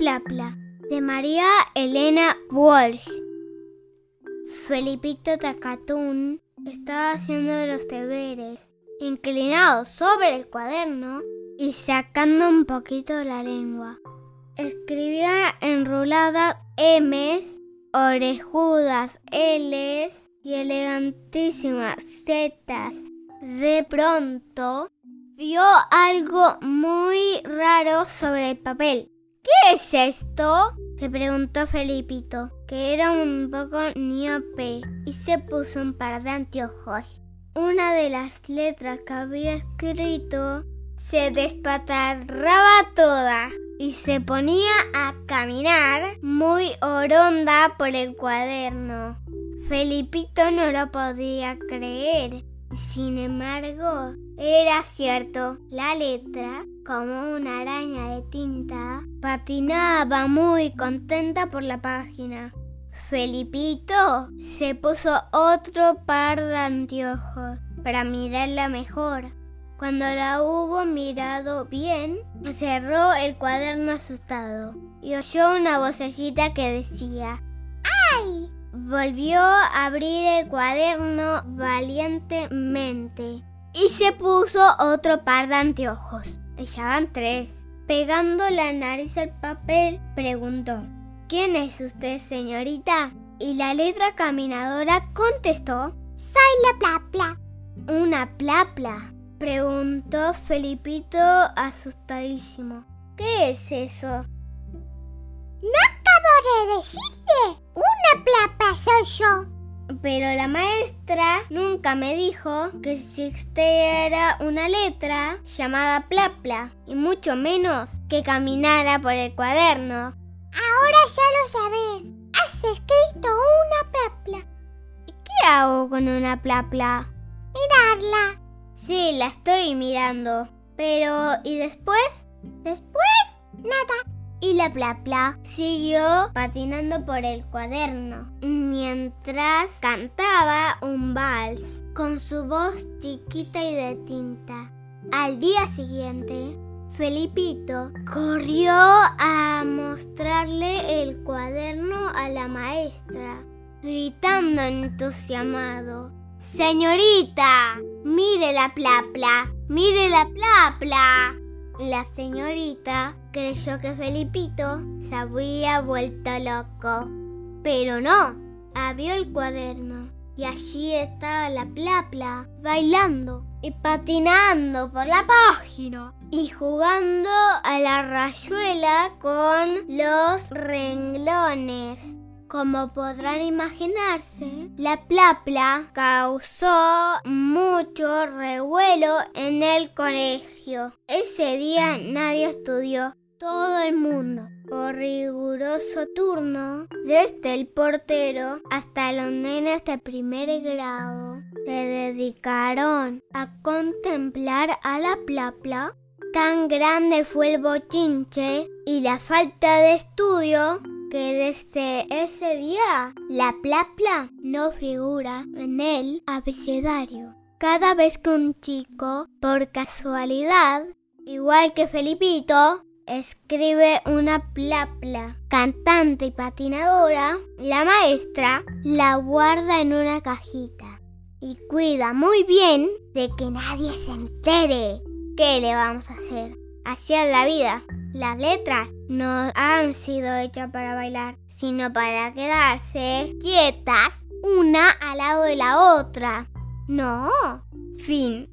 Plapla de María Elena Walsh. Felipito Tacatún estaba haciendo los deberes, inclinado sobre el cuaderno y sacando un poquito la lengua. Escribía enroladas M's, orejudas L's y elegantísimas Z's. De pronto vio algo muy raro sobre el papel. ¿Qué es esto? se preguntó Felipito, que era un poco miope, y se puso un par de anteojos. Una de las letras que había escrito se despatarraba toda y se ponía a caminar muy oronda por el cuaderno. Felipito no lo podía creer. Sin embargo, era cierto, la letra, como una araña tinta, patinaba muy contenta por la página. Felipito se puso otro par de anteojos para mirarla mejor. Cuando la hubo mirado bien, cerró el cuaderno asustado y oyó una vocecita que decía ¡Ay! Volvió a abrir el cuaderno valientemente y se puso otro par de anteojos. Echaban tres. Pegando la nariz al papel, preguntó, ¿Quién es usted, señorita? Y la letra caminadora contestó, Soy la plapla. ¿Una plapla? Preguntó Felipito asustadísimo. ¿Qué es eso? Pero la maestra nunca me dijo que existiera una letra llamada plapla y mucho menos que caminara por el cuaderno. Ahora ya lo sabes. Has escrito una plapla. ¿Y qué hago con una plapla? Mirarla. Sí, la estoy mirando. Pero ¿y después? Después, nada. Y la plapla siguió patinando por el cuaderno mientras cantaba un vals con su voz chiquita y de tinta. Al día siguiente, Felipito corrió a mostrarle el cuaderno a la maestra, gritando entusiasmado. Señorita, mire la plapla, mire la plapla. La señorita creyó que Felipito se había vuelto loco. Pero no, abrió el cuaderno y allí estaba la plapla bailando y patinando por la página y jugando a la rayuela con los renglones. Como podrán imaginarse, la plapla causó mucho revuelo en el Ese día nadie estudió, todo el mundo, por riguroso turno, desde el portero hasta los nenes de primer grado, se dedicaron a contemplar a la plapla. Tan grande fue el bochinche y la falta de estudio que desde ese día la plapla no figura en el abecedario. Cada vez que un chico, por casualidad, igual que Felipito, escribe una plapla cantante y patinadora, la maestra la guarda en una cajita y cuida muy bien de que nadie se entere. ¿Qué le vamos a hacer? Así es la vida. Las letras no han sido hechas para bailar, sino para quedarse quietas una al lado de la otra. No. Fin.